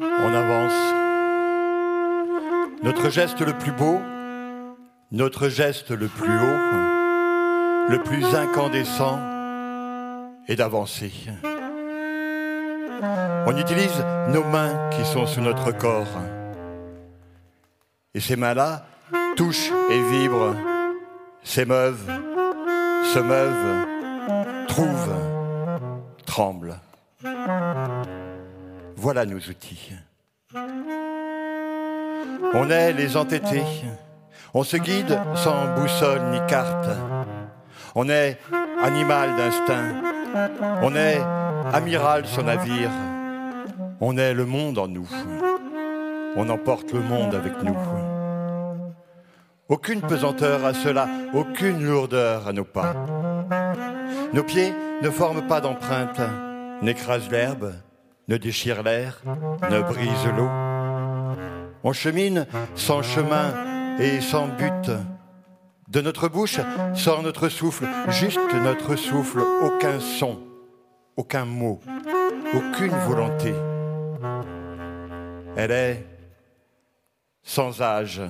On avance. Notre geste le plus beau, notre geste le plus haut, le plus incandescent est d'avancer. On utilise nos mains qui sont sous notre corps. Et ces mains-là touchent et vibrent, s'émeuvent, se meuvent, trouvent, tremblent. Voilà nos outils. On est les entêtés. On se guide sans boussole ni carte. On est animal d'instinct. On est amiral sur navire. On est le monde en nous. On emporte le monde avec nous. Aucune pesanteur à cela, aucune lourdeur à nos pas. Nos pieds ne forment pas d'empreinte, n'écrasent l'herbe, ne déchirent l'air, ne brisent l'eau. On chemine sans chemin et sans but. De notre bouche sort notre souffle, juste notre souffle, aucun son, aucun mot, aucune volonté. Elle est sans âge,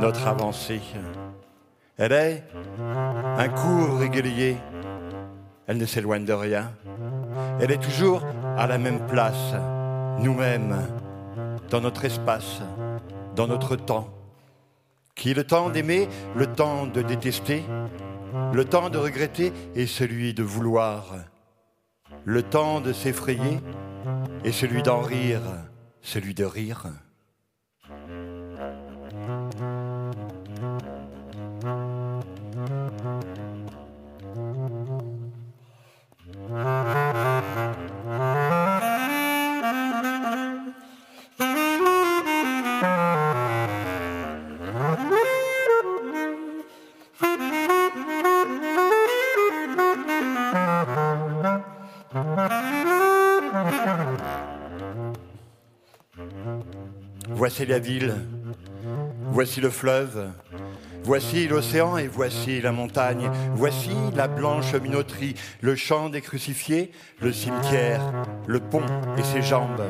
notre avancée. Elle est un cours régulier. Elle ne s'éloigne de rien. Elle est toujours à la même place, nous-mêmes, dans notre espace, dans notre temps. Qui est le temps d'aimer, le temps de détester, le temps de regretter et celui de vouloir, le temps de s'effrayer et celui d'en rire, celui de rire. La ville, voici le fleuve, voici l'océan et voici la montagne, voici la blanche minoterie, le champ des crucifiés, le cimetière, le pont et ses jambes.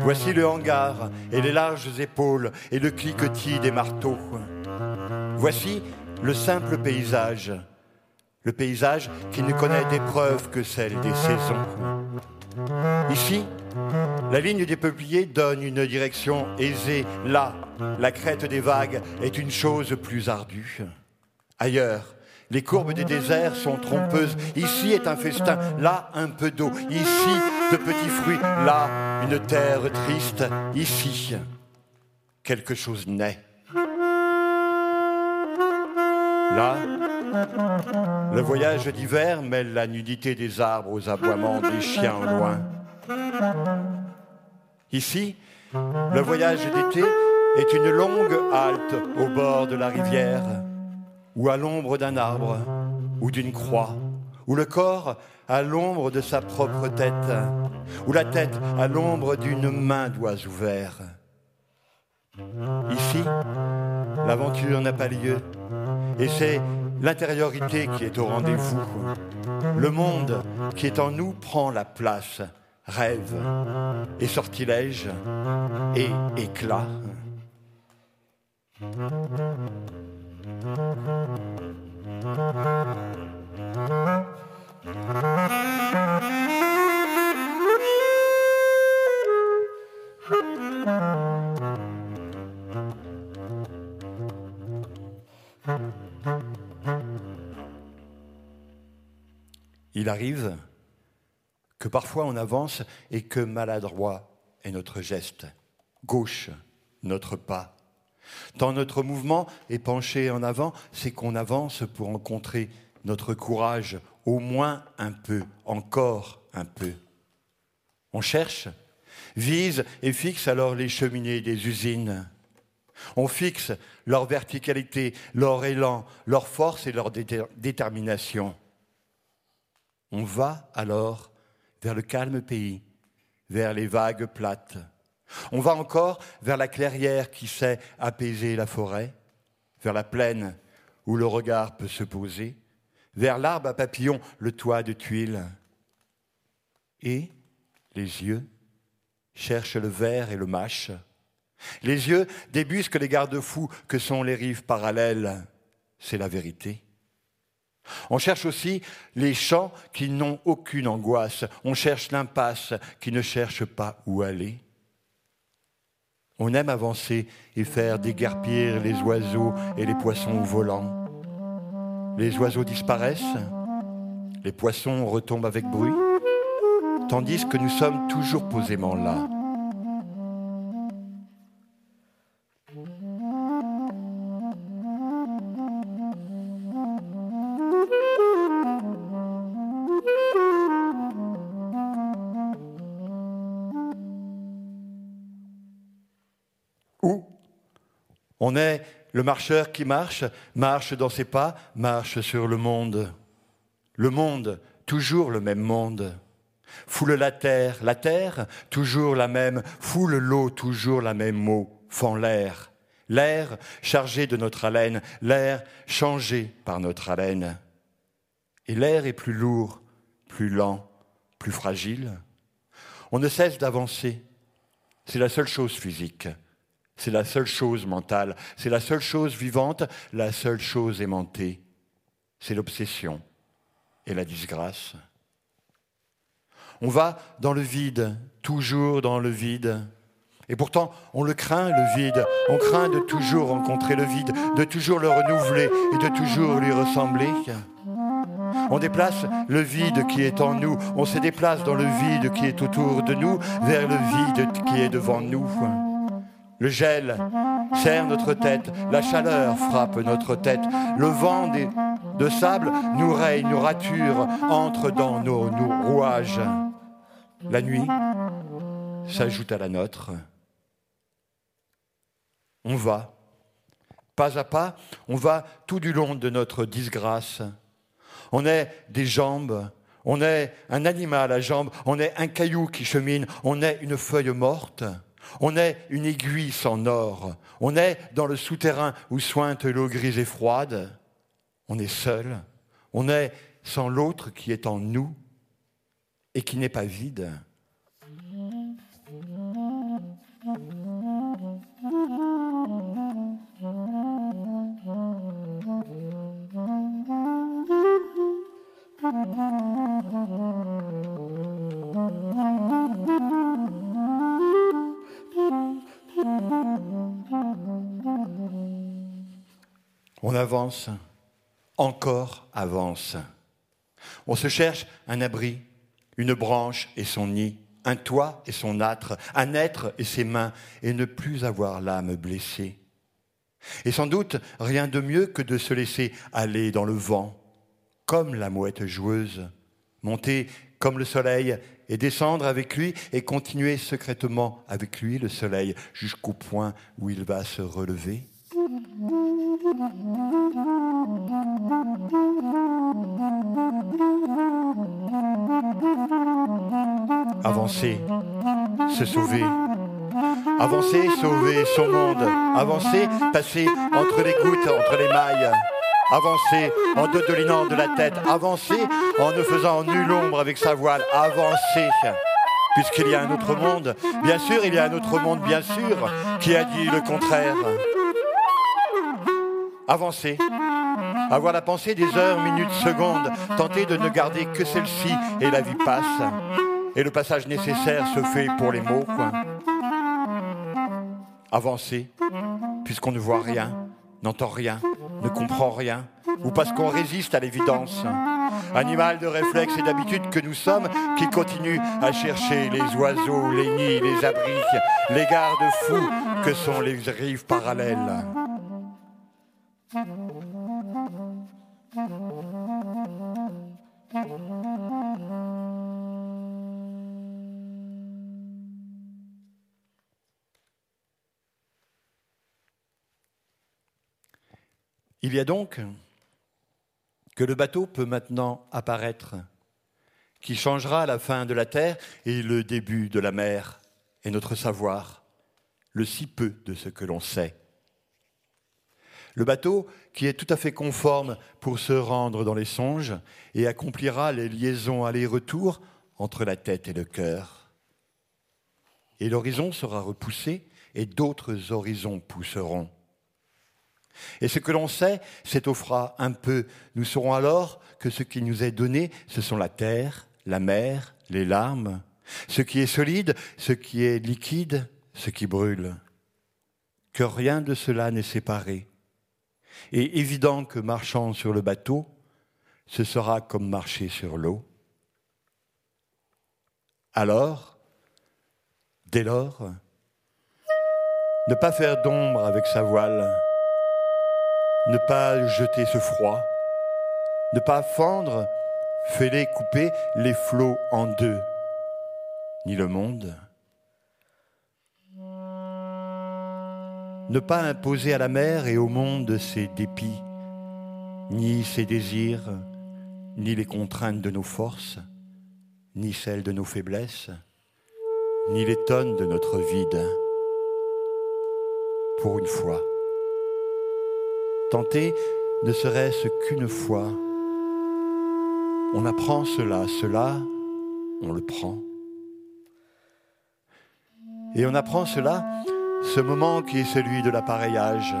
Voici le hangar et les larges épaules et le cliquetis des marteaux. Voici le simple paysage, le paysage qui ne connaît d'épreuve que celle des saisons. Ici, la ligne des peupliers donne une direction aisée. Là, la crête des vagues est une chose plus ardue. Ailleurs, les courbes des déserts sont trompeuses. Ici est un festin, là un peu d'eau. Ici, de petits fruits, là une terre triste. Ici, quelque chose naît. Là, le voyage d'hiver mêle la nudité des arbres aux aboiements des chiens au loin. Ici, le voyage d'été est une longue halte au bord de la rivière, ou à l'ombre d'un arbre, ou d'une croix, ou le corps à l'ombre de sa propre tête, ou la tête à l'ombre d'une main doigt ouvert. Ici, l'aventure n'a pas lieu, et c'est l'intériorité qui est au rendez-vous. Le monde qui est en nous prend la place rêve et sortilège et éclat. Arrive que parfois on avance et que maladroit est notre geste, gauche notre pas. Tant notre mouvement est penché en avant, c'est qu'on avance pour rencontrer notre courage, au moins un peu, encore un peu. On cherche, vise et fixe alors les cheminées des usines. On fixe leur verticalité, leur élan, leur force et leur détermination. On va alors vers le calme pays, vers les vagues plates. On va encore vers la clairière qui sait apaiser la forêt, vers la plaine où le regard peut se poser, vers l'arbre à papillons, le toit de tuiles. Et les yeux cherche le ver et le mâche. Les yeux débusquent les garde-fous que sont les rives parallèles. C'est la vérité. On cherche aussi les champs qui n'ont aucune angoisse. On cherche l'impasse qui ne cherche pas où aller. On aime avancer et faire déguerpir les oiseaux et les poissons volants. Les oiseaux disparaissent, les poissons retombent avec bruit, tandis que nous sommes toujours posément là. On est le marcheur qui marche, marche dans ses pas, marche sur le monde. Le monde, toujours le même monde. Foule la terre, la terre, toujours la même, foule l'eau, toujours la même eau, fend l'air. L'air chargé de notre haleine, l'air changé par notre haleine. Et l'air est plus lourd, plus lent, plus fragile. On ne cesse d'avancer. C'est la seule chose physique. C'est la seule chose mentale, c'est la seule chose vivante, la seule chose aimantée. C'est l'obsession et la disgrâce. On va dans le vide, toujours dans le vide. Et pourtant, on le craint, le vide. On craint de toujours rencontrer le vide, de toujours le renouveler et de toujours lui ressembler. On déplace le vide qui est en nous. On se déplace dans le vide qui est autour de nous vers le vide qui est devant nous. Le gel serre notre tête, la chaleur frappe notre tête, le vent de sable nous raye, nous rature, entre dans nos, rouages. La nuit s'ajoute à la nôtre. On va, pas à pas, on va tout du long de notre disgrâce. On est des jambes, on est un animal à jambes, on est un caillou qui chemine, on est une feuille morte. On est une aiguille sans or. On est dans le souterrain où sointe l'eau grise et froide. On est seul. On est sans l'autre qui est en nous et qui n'est pas vide. Avance, encore avance. On se cherche un abri, une branche et son nid, un toit et son âtre, un être et ses mains, et ne plus avoir l'âme blessée. Et sans doute rien de mieux que de se laisser aller dans le vent, comme la mouette joueuse, monter comme le soleil et descendre avec lui et continuer secrètement avec lui le soleil jusqu'au point où il va se relever. Avancer, se sauver. Avancer, sauver son monde. Avancer, passer entre les gouttes, entre les mailles. Avancer en dodelinant de la tête. Avancer en ne faisant nulle ombre avec sa voile. Avancer puisqu'il y a un autre monde. Bien sûr, il y a un autre monde, bien sûr, qui a dit le contraire avancer, avoir la pensée des heures, minutes, secondes, tenter de ne garder que celle-ci et la vie passe. Et le passage nécessaire se fait pour les mots, quoi. Avancer, puisqu'on ne voit rien, n'entend rien, ne comprend rien, ou parce qu'on résiste à l'évidence. Animal de réflexe et d'habitude que nous sommes, qui continue à chercher les oiseaux, les nids, les abris, les gardes-fous que sont les rives parallèles. Il y a donc que le bateau peut maintenant apparaître, qui changera la fin de la terre et le début de la mer, et notre savoir, le si peu de ce que l'on sait. Le bateau qui est tout à fait conforme pour se rendre dans les songes et accomplira les liaisons aller-retour entre la tête et le cœur. et l'horizon sera repoussé, et d'autres horizons pousseront. Et ce que l'on sait s'étoffera un peu. Nous saurons alors que ce qui nous est donné, ce sont la terre, la mer, les larmes, ce qui est solide, ce qui est liquide, ce qui brûle. Que rien de cela n'est séparé. Et évident que marchant sur le bateau, ce sera comme marcher sur l'eau. Alors, dès lors, ne pas faire d'ombre avec sa voile, ne pas jeter ce froid, ne pas fendre, fêler, couper les flots en deux, ni le monde. Ne pas imposer à la mer et au monde ses dépits, ni ses désirs, ni les contraintes de nos forces, ni celles de nos faiblesses, ni les tonnes de notre vide. Pour une fois, tenter ne serait-ce qu'une fois, on apprend cela, cela, on le prend. Et on apprend cela, ce moment qui est celui de l'appareillage.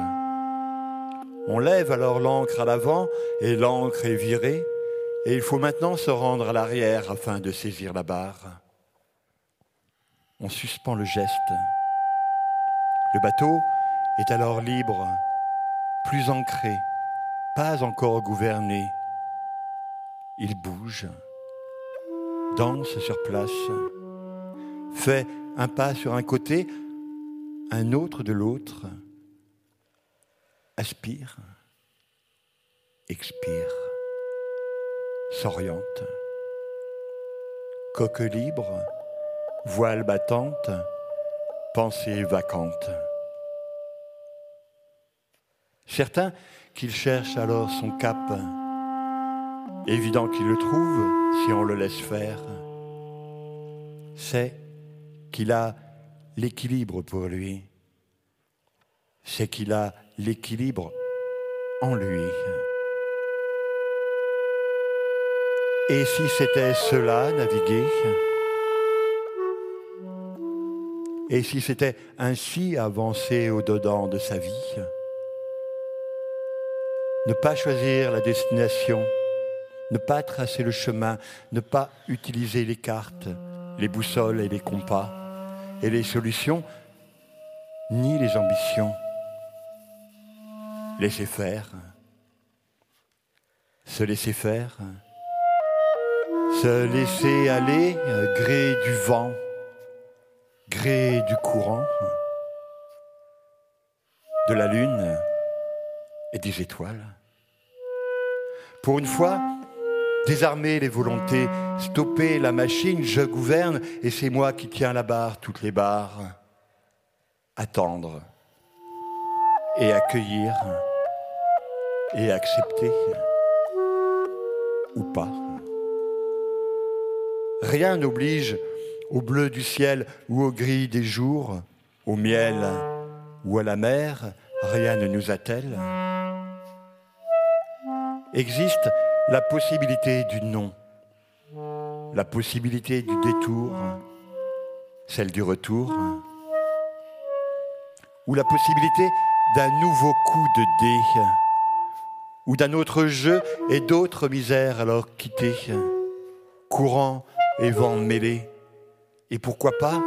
On lève alors l'encre à l'avant et l'encre est virée, et il faut maintenant se rendre à l'arrière afin de saisir la barre. On suspend le geste. Le bateau est alors libre, plus ancré, pas encore gouverné. Il bouge, danse sur place, fait un pas sur un côté, un autre de l'autre, aspire, expire s'oriente. Coque libre, voile battante, pensée vacante. Certains qu'il cherche alors son cap, évident qu'il le trouve si on le laisse faire, c'est qu'il a l'équilibre pour lui, c'est qu'il a l'équilibre en lui. Et si c'était cela, naviguer Et si c'était ainsi avancer au-dedans de sa vie Ne pas choisir la destination, ne pas tracer le chemin, ne pas utiliser les cartes, les boussoles et les compas, et les solutions, ni les ambitions. Laisser faire, se laisser faire se laisser aller gré du vent, gré du courant, de la lune et des étoiles. Pour une fois, désarmer les volontés, stopper la machine, je gouverne et c'est moi qui tiens la barre, toutes les barres. Attendre et accueillir et accepter ou pas. Rien n'oblige au bleu du ciel ou au gris des jours, au miel ou à la mer, rien ne nous attelle. Existe la possibilité du non, la possibilité du détour, celle du retour, ou la possibilité d'un nouveau coup de dé, ou d'un autre jeu et d'autres misères alors quittées, courant et vent mêlé. Et pourquoi pas?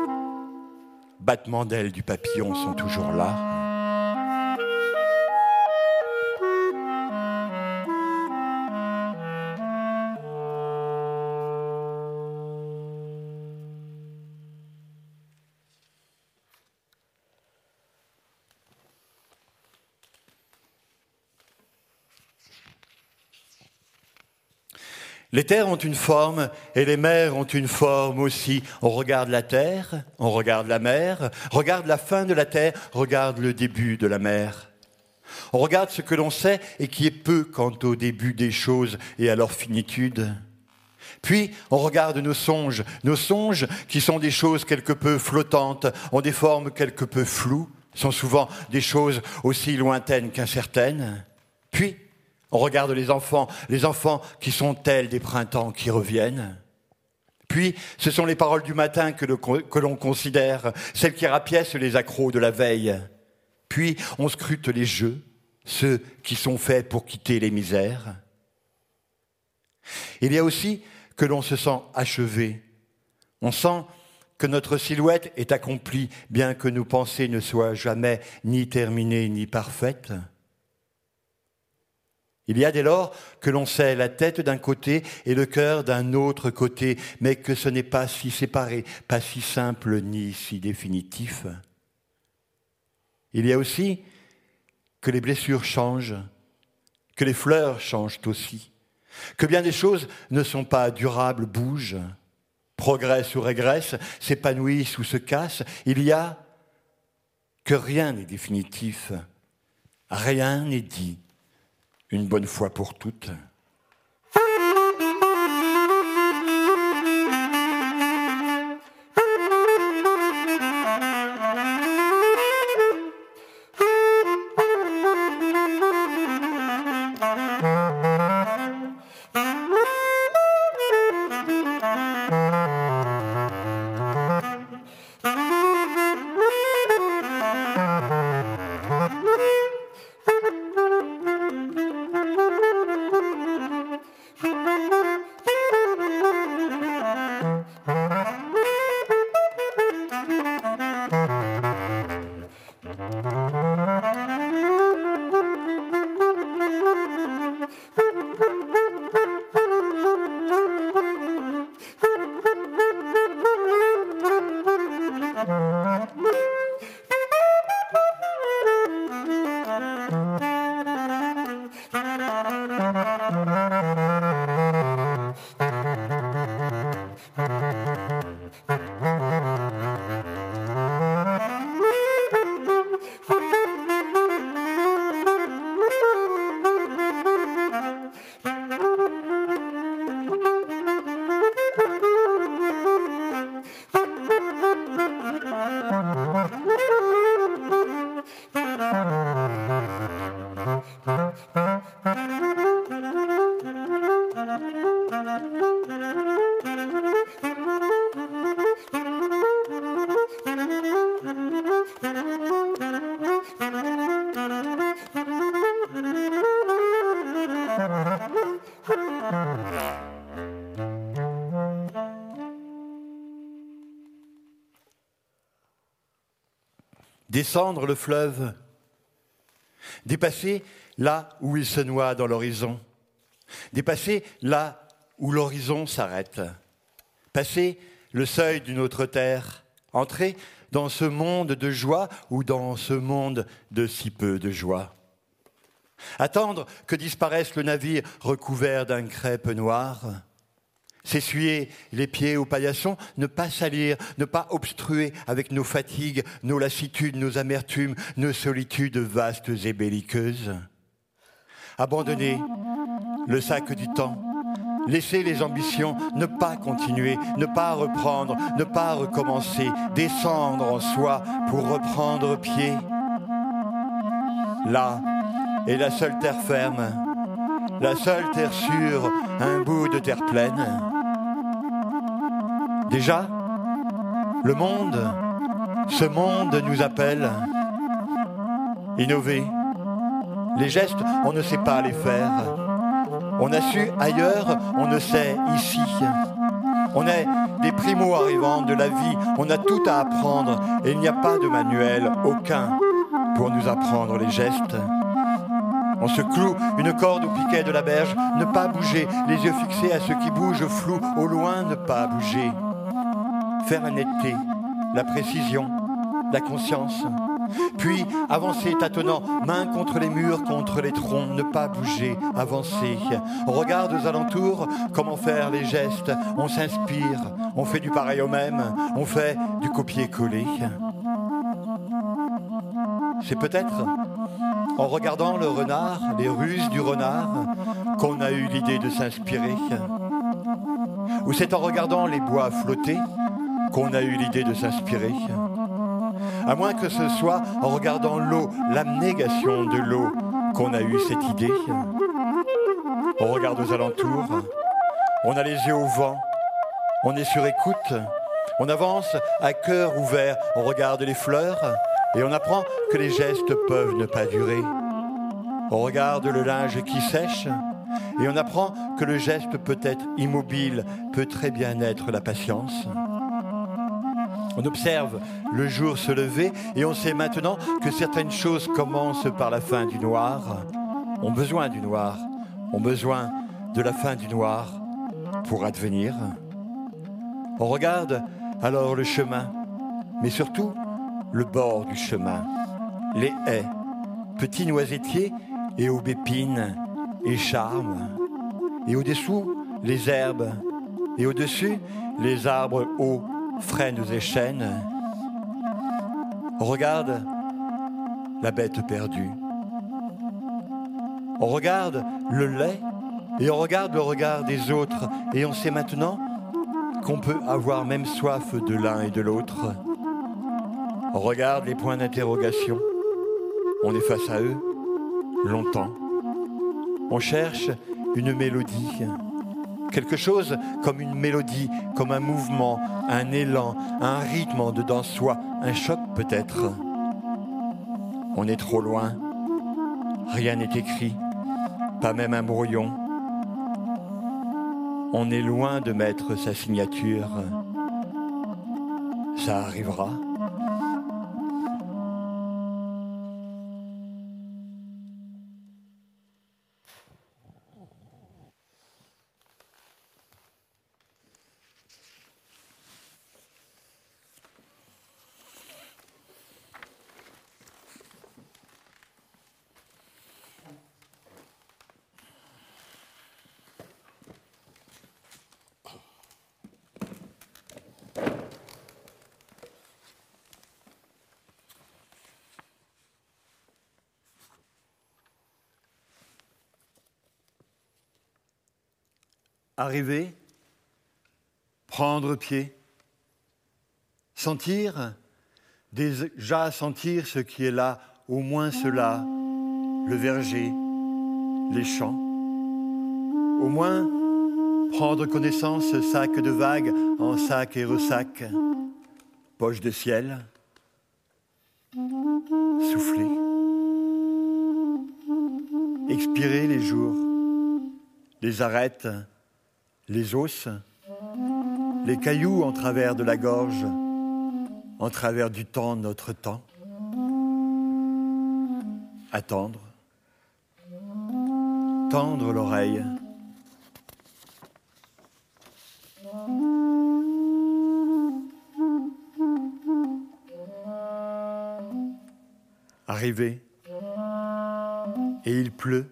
Battements d'ailes du papillon sont toujours là. Les terres ont une forme et les mers ont une forme aussi. On regarde la terre, on regarde la mer, regarde la fin de la terre, regarde le début de la mer. On regarde ce que l'on sait et qui est peu quant au début des choses et à leur finitude. Puis on regarde nos songes, nos songes qui sont des choses quelque peu flottantes, ont des formes quelque peu floues, sont souvent des choses aussi lointaines qu'incertaines. Puis on regarde les enfants, les enfants qui sont tels des printemps qui reviennent. Puis, ce sont les paroles du matin que, l'on considère, celles qui rapiècent les accros de la veille. Puis, on scrute les jeux, ceux qui sont faits pour quitter les misères. Il y a aussi que l'on se sent achevé. On sent que notre silhouette est accomplie, bien que nos pensées ne soient jamais ni terminées ni parfaites. Il y a dès lors que l'on sait la tête d'un côté et le cœur d'un autre côté, mais que ce n'est pas si séparé, pas si simple ni si définitif. Il y a aussi que les blessures changent, que les fleurs changent aussi, que bien des choses ne sont pas durables, bougent, progressent ou régressent, s'épanouissent ou se cassent. Il y a que rien n'est définitif, rien n'est dit une bonne fois pour toutes. Descendre le fleuve, dépasser là où il se noie dans l'horizon, dépasser là où l'horizon s'arrête, passer le seuil d'une autre terre, entrer dans ce monde de joie ou dans ce monde de si peu de joie. Attendre que disparaisse le navire recouvert d'un crêpe noir, S'essuyer les pieds au paillasson, ne pas salir, ne pas obstruer avec nos fatigues, nos lassitudes, nos amertumes, nos solitudes vastes et belliqueuses. Abandonner le sac du temps, laisser les ambitions, ne pas continuer, ne pas reprendre, ne pas recommencer, descendre en soi pour reprendre pied. Là est la seule terre ferme, la seule terre sûre, un bout de terre pleine. Déjà, le monde, ce monde nous appelle. Innover. Les gestes, on ne sait pas les faire. On a su ailleurs, on ne sait ici. On est des primo arrivants de la vie, on a tout à apprendre et il n'y a pas de manuel, aucun, pour nous apprendre les gestes. On se cloue une corde au piquet de la berge, ne pas bouger, les yeux fixés à ce qui bouge flou, au loin ne pas bouger faire la netteté, la précision, la conscience. Puis avancer tâtonnant, main contre les murs, contre les troncs, ne pas bouger, avancer. On regarde aux alentours comment faire les gestes, on s'inspire, on fait du pareil au même, on fait du copier-coller. C'est peut-être en regardant le renard, les ruses du renard, qu'on a eu l'idée de s'inspirer. Ou c'est en regardant les bois flotter qu'on a eu l'idée de s'inspirer. À moins que ce soit en regardant l'eau, l'abnégation de l'eau, qu'on a eu cette idée. On regarde aux alentours, on a les yeux au vent, On est sur écoute, on avance à cœur ouvert, on regarde les fleurs et on apprend que les gestes peuvent ne pas durer. On regarde le linge qui sèche et on apprend que le geste peut être immobile, peut très bien être la patience. On observe le jour se lever et on sait maintenant que certaines choses commencent par la fin du noir, ont besoin du noir, ont besoin de la fin du noir pour advenir. On regarde alors le chemin, mais surtout le bord du chemin, les haies, petits noisetiers et aubépines et charmes, et au-dessous les herbes, et au-dessus les arbres hauts frênes et chênes. On regarde la bête perdue. On regarde le lait et on regarde le regard des autres et on sait maintenant qu'on peut avoir même soif de l'un et de l'autre. On regarde les points d'interrogation. On est face à eux longtemps. On cherche une mélodie quelque chose comme une mélodie, comme un mouvement, un élan, un rythme en dedans de soi, un choc peut-être. On est trop loin, rien n'est écrit, pas même un brouillon. On est loin de mettre sa signature. Ça arrivera. Arriver, prendre pied, sentir, déjà sentir ce qui est là, au moins cela, le verger, les champs. Au moins prendre connaissance sac de vagues en sac et ressac, poche de ciel, souffler, expirer les jours, les arêtes, les os, les cailloux en travers de la gorge, en travers du temps, notre temps. Attendre, tendre l'oreille. Arriver, et il pleut,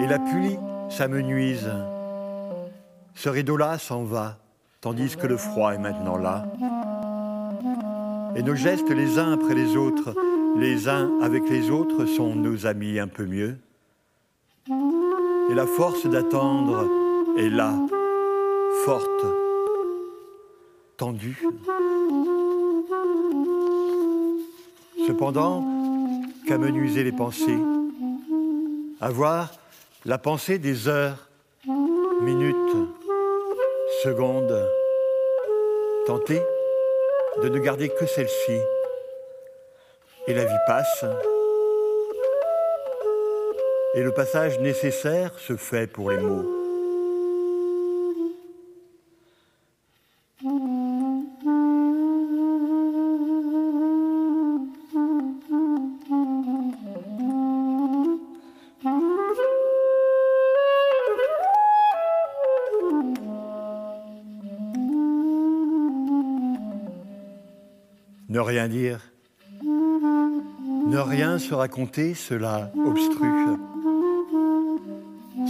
et la pluie s'amenuise. Ce rideau-là s'en va, tandis que le froid est maintenant là. Et nos gestes les uns après les autres, les uns avec les autres, sont nos amis un peu mieux. Et la force d'attendre est là, forte, tendue. Cependant, qu'amenuiser les pensées, avoir la pensée des heures, minutes, secondes, tenter de ne garder que celle-ci. Et la vie passe. Et le passage nécessaire se fait pour les mots. Rien dire. Ne rien se raconter, cela obstrue.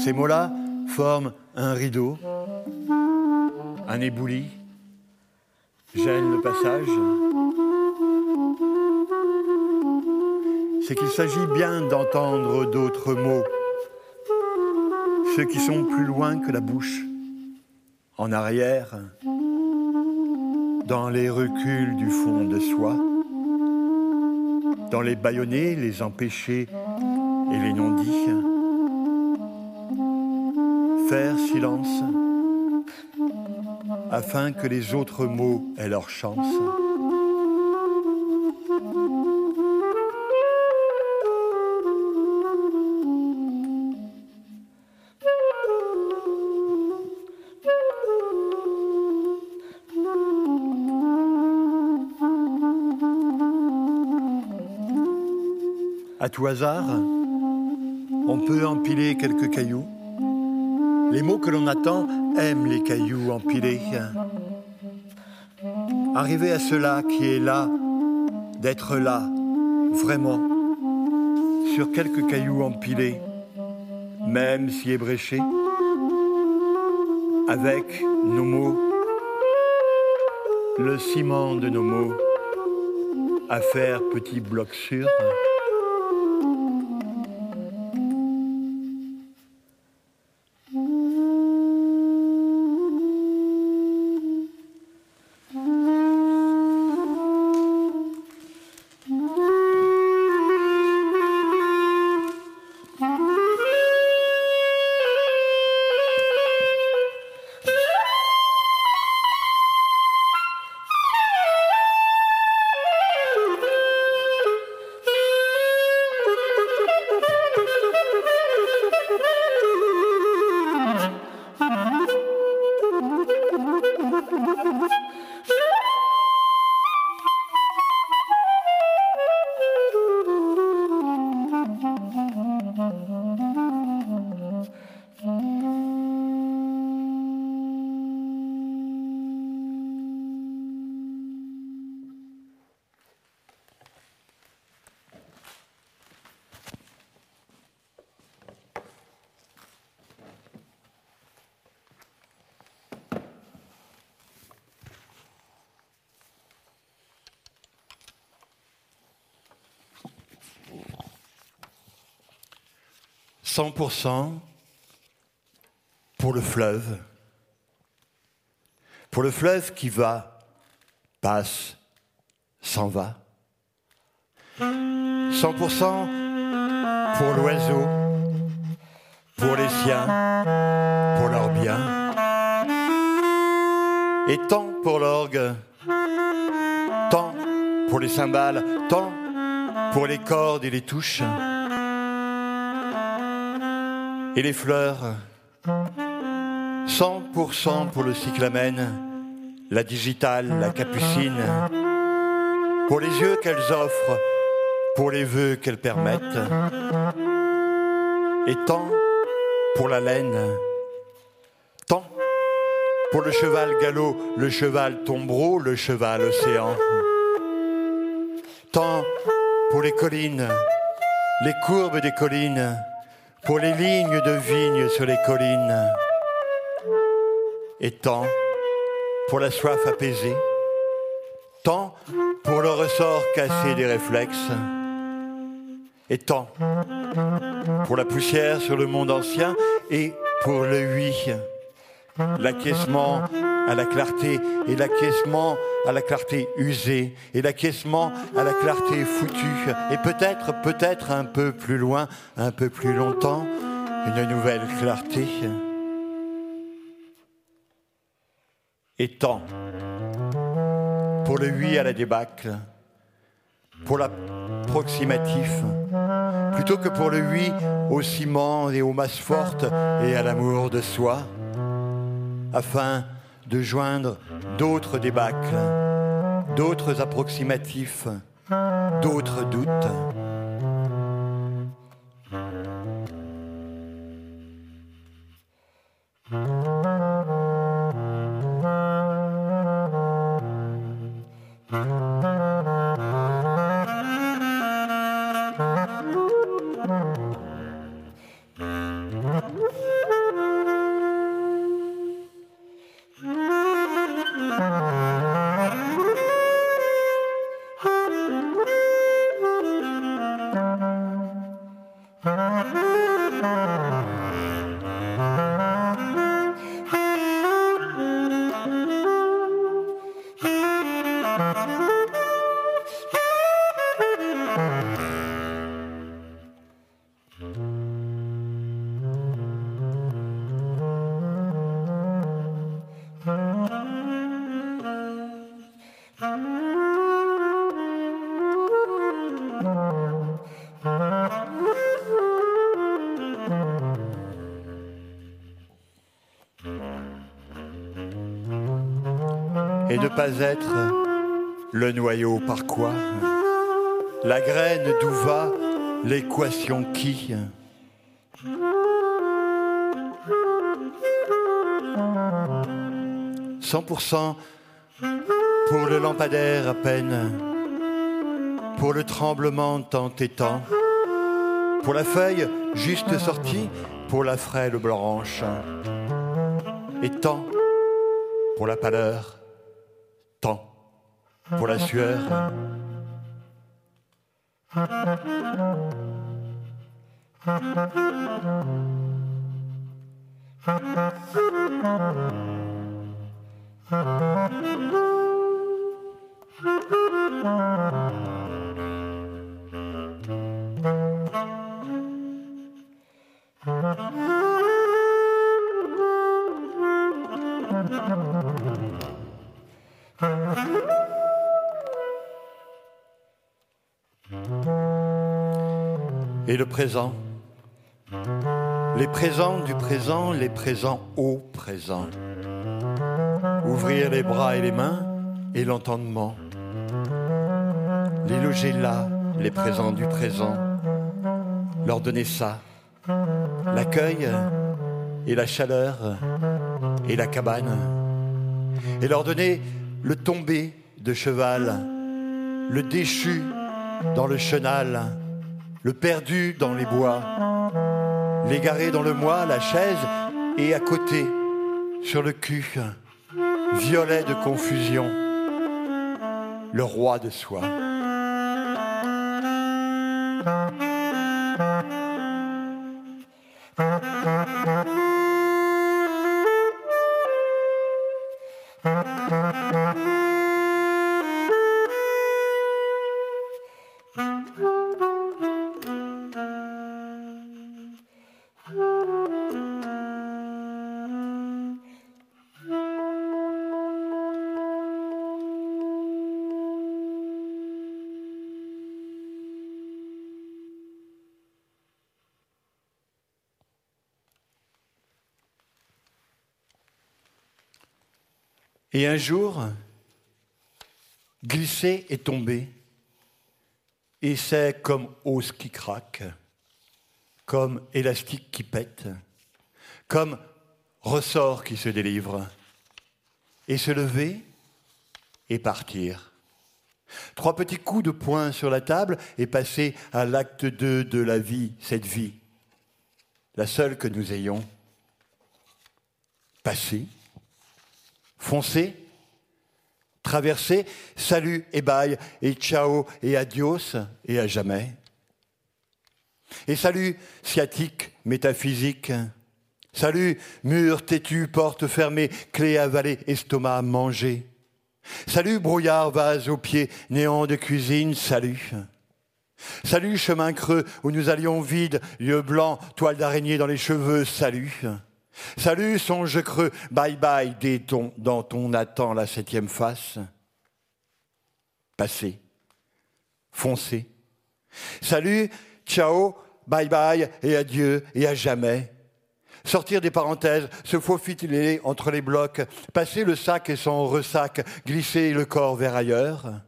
Ces mots-là forment un rideau, un éboulis, gênent le passage. C'est qu'il s'agit bien d'entendre d'autres mots, ceux qui sont plus loin que la bouche, en arrière, dans les reculs du fond de soi, dans les bâillonnés, les empêchés et les non-dits. Faire silence, afin que les autres mots aient leur chance. À tout hasard, on peut empiler quelques cailloux. Les mots que l'on attend aiment les cailloux empilés. Arriver à cela qui est là, d'être là, vraiment, sur quelques cailloux empilés, même si ébréchés, avec nos mots, le ciment de nos mots, à faire petit bloc sûr. « 100% pour le fleuve. Pour le fleuve qui va, passe, s'en va. 100% pour l'oiseau, pour les siens, pour leurs biens. Et tant pour l'orgue, tant pour les cymbales, tant pour les cordes et les touches. Et les fleurs, 100% pour le cyclamen, la digitale, la capucine, pour les yeux qu'elles offrent, pour les vœux qu'elles permettent, et tant pour la laine, tant pour le cheval galop, le cheval tombereau, le cheval océan, tant pour les collines, les courbes des collines, pour les lignes de vignes sur les collines, et tant pour la soif apaisée, tant pour le ressort cassé des réflexes, et tant pour la poussière sur le monde ancien et pour le oui, l'acquiescement à la clarté et l'acquiescement à la clarté usée et l'acquiescement à la clarté foutue et peut-être, peut-être un peu plus loin, un peu plus longtemps, une nouvelle clarté. Et tant pour le oui à la débâcle, pour l'approximatif, plutôt que pour le oui au ciment et aux masses fortes et à l'amour de soi, afin de joindre d'autres débâcles, d'autres approximatifs, d'autres doutes. Pas être le noyau par quoi. La graine d'où va l'équation qui « 100% pour le lampadaire à peine, pour le tremblement tant et tant, pour la feuille juste sortie, pour la frêle blanche, et tant pour la pâleur, pour la sueur. Et le présent? Les présents du présent, les présents au présent. Ouvrir les bras et les mains et l'entendement. Les loger là, les présents du présent. Leur donner ça. L'accueil et la chaleur et la cabane. Et leur donner le tombé de cheval, le déchu dans le chenal, le perdu dans les bois, l'égaré dans le mois, la chaise et à côté, sur le cul, violet de confusion, le roi de soi. Et un jour, glisser et tomber, et c'est comme os qui craque, comme élastique qui pète, comme ressort qui se délivre, et se lever et partir. Trois petits coups de poing sur la table et passer à l'acte 2 de la vie, cette vie, la seule que nous ayons. Passer Foncez, traversez, salut et bye, et ciao et adios, et à jamais. Et salut sciatique, métaphysique. Salut mur têtu, porte fermée, clé avalée, estomac mangé. Salut brouillard, vase au pied, néant de cuisine, salut. Salut chemin creux où nous allions vide, yeux blancs, toile d'araignée dans les cheveux, salut. Salut, songe creux, bye bye, ton, dans ton attend la septième face. Passé, foncé. Salut, ciao, bye bye, et adieu, et à jamais. Sortir des parenthèses, se faufiler entre les blocs, passer le sac et son ressac, glisser le corps vers ailleurs.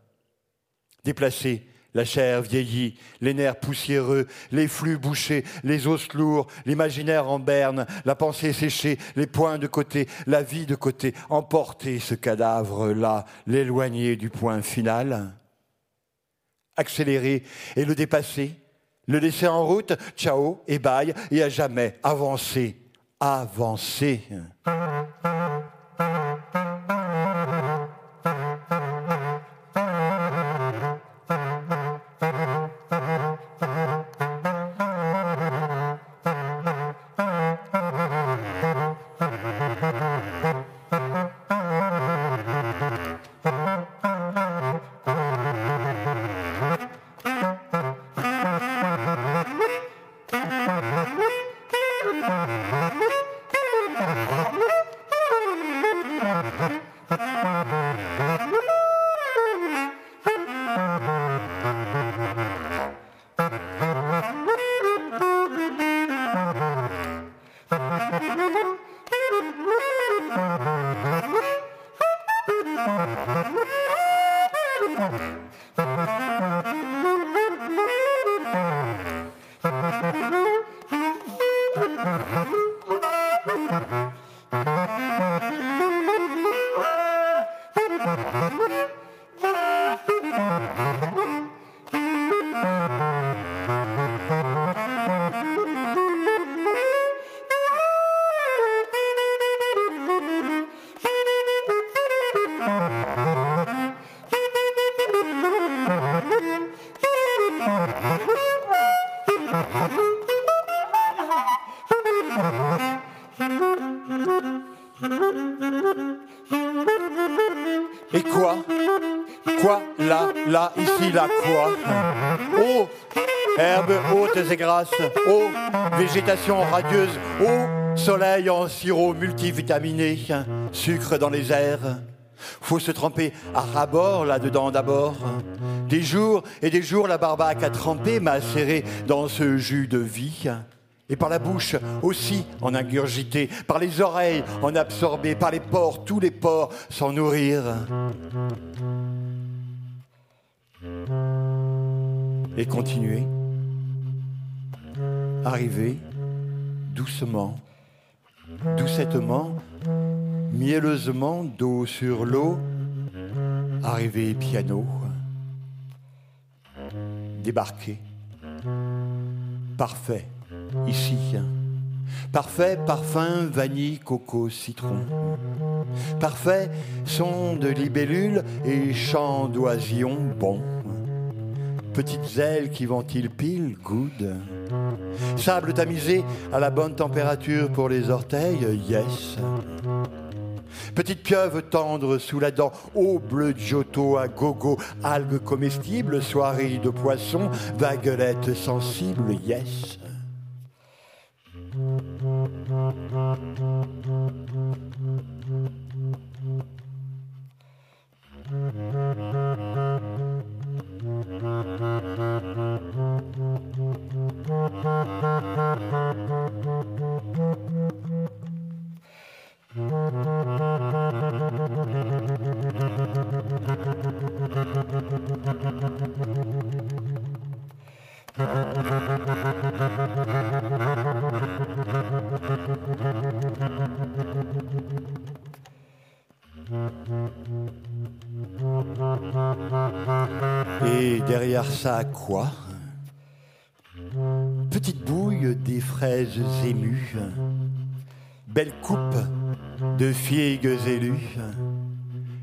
Déplacer la chair vieillie, les nerfs poussiéreux, les flux bouchés, les os lourds, l'imaginaire en berne, la pensée séchée, les points de côté, la vie de côté, emporter ce cadavre-là, l'éloigner du point final, accélérer et le dépasser, le laisser en route, ciao et bye, et à jamais avancer, avancer. Là, ici, là, quoi Oh Herbes hautes et grasses, oh Végétation radieuse, oh Soleil en sirop multivitaminé, sucre dans les airs. Faut se tremper à rabord là-dedans d'abord. Des jours et des jours, la barbaque a trempé, macéré dans ce jus de vie et par la bouche aussi en ingurgiter, par les oreilles en absorber, par les pores, tous les pores s'en nourrir. Et continuer, arriver doucement, doucettement, mielleusement, dos sur l'eau, arriver piano, débarquer, parfait. Ici. Parfait parfum, vanille, coco, citron. Parfait son de libellule et chant d'oisillon, bon. Petites ailes qui ventilent pile, good. Sable tamisé à la bonne température pour les orteils, yes. Petite pieuvre tendre sous la dent, eau bleue giotto à gogo, algues comestibles, soirée de poisson, vaguelette sensible, yes. Petite bouille des fraises émues, belle coupe de figues élues,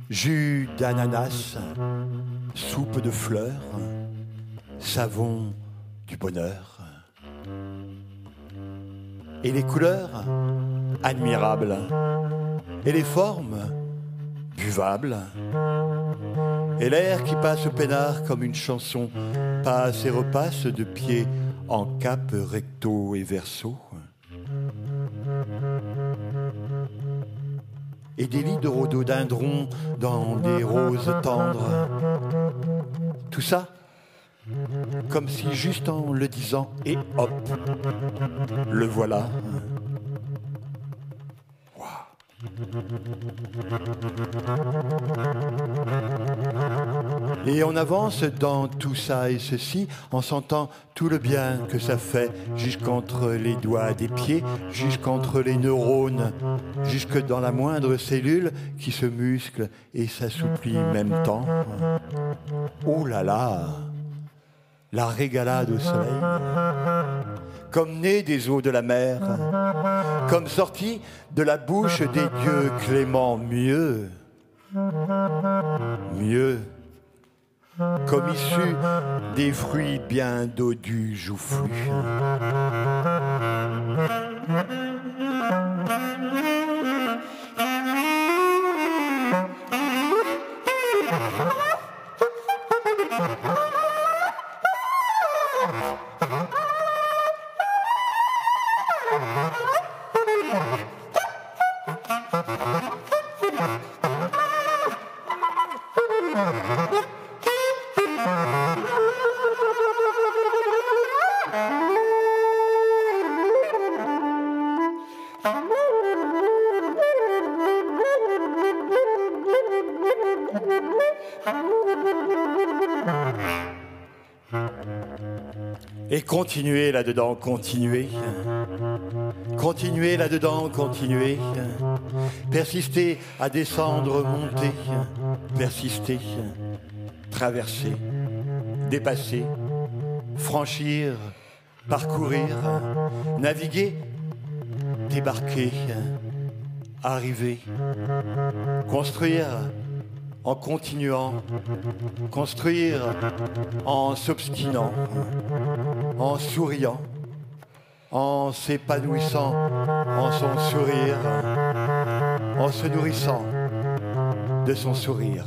jus d'ananas, soupe de fleurs, savon du bonheur. Et les couleurs, admirables. Et les formes, buvables. Et l'air qui passe au peinard comme une chanson, passe et repasse de pied en cap recto et verso. Et des lits de rhododendron dans des roses tendres. Tout ça, comme si juste en le disant, et hop, le voilà. Et on avance dans tout ça et ceci en sentant tout le bien que ça fait jusqu'entre les doigts des pieds, jusqu'entre les neurones, jusque dans la moindre cellule qui se muscle et s'assouplit même temps. Oh là là la régalade au soleil, comme né des eaux de la mer, comme sorti de la bouche des dieux cléments, mieux, mieux, comme issu des fruits bien dodus joufflus. Et continuer là-dedans, continuer. Continuer là-dedans, continuer. Persister à descendre, monter. Persister, traverser, dépasser, franchir, parcourir, naviguer, débarquer, arriver, construire en continuant, construire en s'obstinant, en souriant, en s'épanouissant en son sourire, en se nourrissant de son sourire.